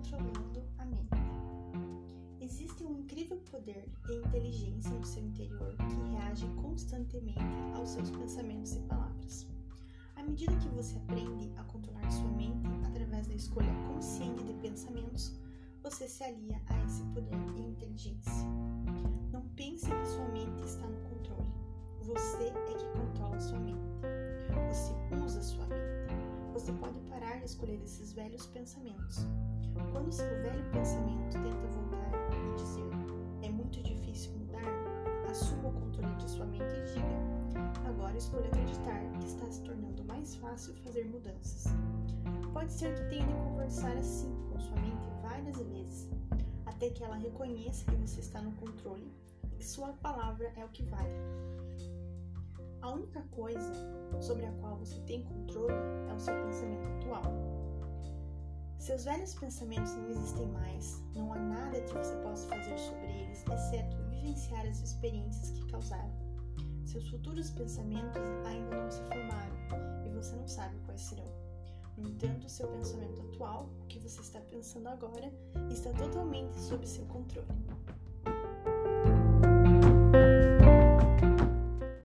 controlando a mente. Existe um incrível poder e inteligência no seu interior que reage constantemente aos seus pensamentos e palavras. À medida que você aprende a controlar sua mente através da escolha consciente de pensamentos, você se alia a esse poder e inteligência. Não pense que sua mente está no controle. Você é que escolher esses velhos pensamentos. Quando seu velho pensamento tenta voltar e dizer é muito difícil mudar, assuma o controle de sua mente e diga agora escolha acreditar que está se tornando mais fácil fazer mudanças. Pode ser que tenha de conversar assim com sua mente várias vezes, até que ela reconheça que você está no controle e que sua palavra é o que vale. A única coisa sobre a qual você tem controle é o seu pensamento. Seus velhos pensamentos não existem mais, não há nada que você possa fazer sobre eles, exceto vivenciar as experiências que causaram. Seus futuros pensamentos ainda não se formaram e você não sabe quais serão. No entanto, seu pensamento atual, o que você está pensando agora, está totalmente sob seu controle.